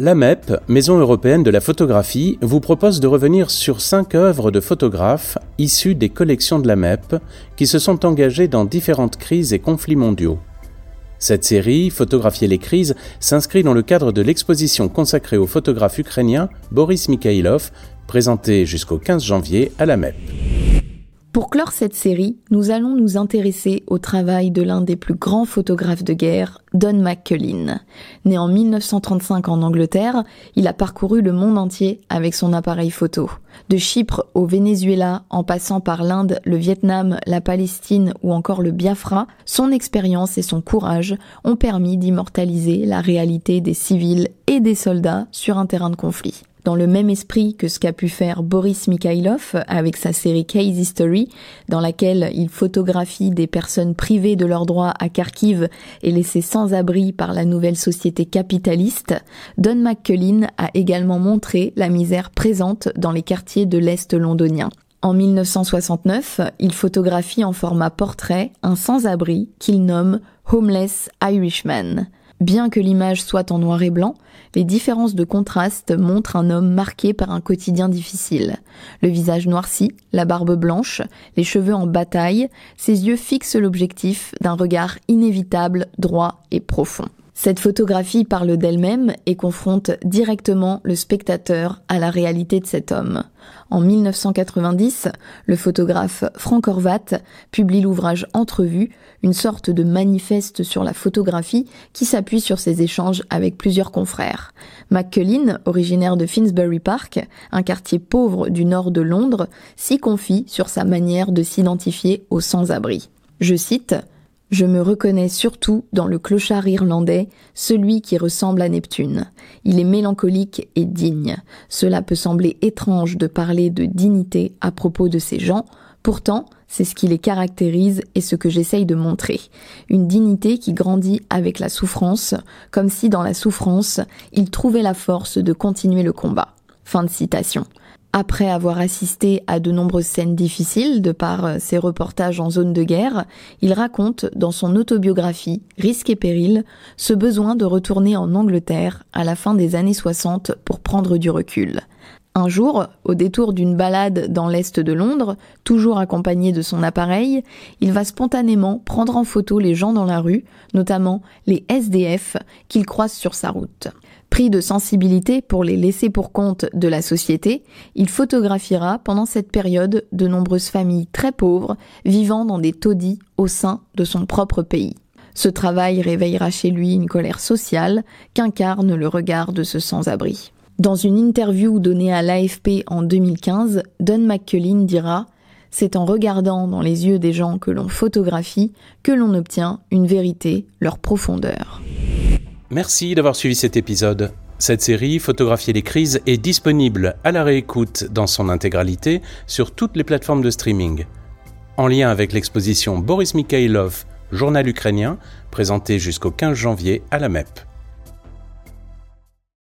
La MEP, Maison européenne de la photographie, vous propose de revenir sur cinq œuvres de photographes issues des collections de la MEP qui se sont engagées dans différentes crises et conflits mondiaux. Cette série, Photographier les crises, s'inscrit dans le cadre de l'exposition consacrée au photographe ukrainien Boris Mikhailov, présentée jusqu'au 15 janvier à la MEP. Pour clore cette série, nous allons nous intéresser au travail de l'un des plus grands photographes de guerre, Don McCullin. Né en 1935 en Angleterre, il a parcouru le monde entier avec son appareil photo. De Chypre au Venezuela, en passant par l'Inde, le Vietnam, la Palestine ou encore le Biafra, son expérience et son courage ont permis d'immortaliser la réalité des civils et des soldats sur un terrain de conflit dans le même esprit que ce qu'a pu faire Boris Mikhailov avec sa série Case History, dans laquelle il photographie des personnes privées de leurs droits à Kharkiv et laissées sans abri par la nouvelle société capitaliste, Don McCullin a également montré la misère présente dans les quartiers de l'Est londonien. En 1969, il photographie en format portrait un sans-abri qu'il nomme Homeless Irishman. Bien que l'image soit en noir et blanc, les différences de contraste montrent un homme marqué par un quotidien difficile. Le visage noirci, la barbe blanche, les cheveux en bataille, ses yeux fixent l'objectif d'un regard inévitable, droit et profond. Cette photographie parle d'elle-même et confronte directement le spectateur à la réalité de cet homme. En 1990, le photographe Frank Horvat publie l'ouvrage Entrevue, une sorte de manifeste sur la photographie qui s'appuie sur ses échanges avec plusieurs confrères. McCullin, originaire de Finsbury Park, un quartier pauvre du nord de Londres, s'y confie sur sa manière de s'identifier aux sans-abri. Je cite je me reconnais surtout dans le clochard irlandais, celui qui ressemble à Neptune. Il est mélancolique et digne. Cela peut sembler étrange de parler de dignité à propos de ces gens, pourtant c'est ce qui les caractérise et ce que j'essaye de montrer. Une dignité qui grandit avec la souffrance, comme si dans la souffrance, ils trouvaient la force de continuer le combat. Fin de citation. Après avoir assisté à de nombreuses scènes difficiles de par euh, ses reportages en zone de guerre, il raconte dans son autobiographie Risque et péril ce besoin de retourner en Angleterre à la fin des années 60 pour prendre du recul. Un jour, au détour d'une balade dans l'est de Londres, toujours accompagné de son appareil, il va spontanément prendre en photo les gens dans la rue, notamment les SDF qu'il croise sur sa route. Pris de sensibilité pour les laisser pour compte de la société, il photographiera pendant cette période de nombreuses familles très pauvres vivant dans des taudis au sein de son propre pays. Ce travail réveillera chez lui une colère sociale qu'incarne le regard de ce sans-abri. Dans une interview donnée à l'AFP en 2015, Don McCullin dira C'est en regardant dans les yeux des gens que l'on photographie que l'on obtient une vérité, leur profondeur. Merci d'avoir suivi cet épisode. Cette série, Photographier les crises, est disponible à la réécoute dans son intégralité sur toutes les plateformes de streaming. En lien avec l'exposition Boris Mikhailov, journal ukrainien, présentée jusqu'au 15 janvier à la MEP.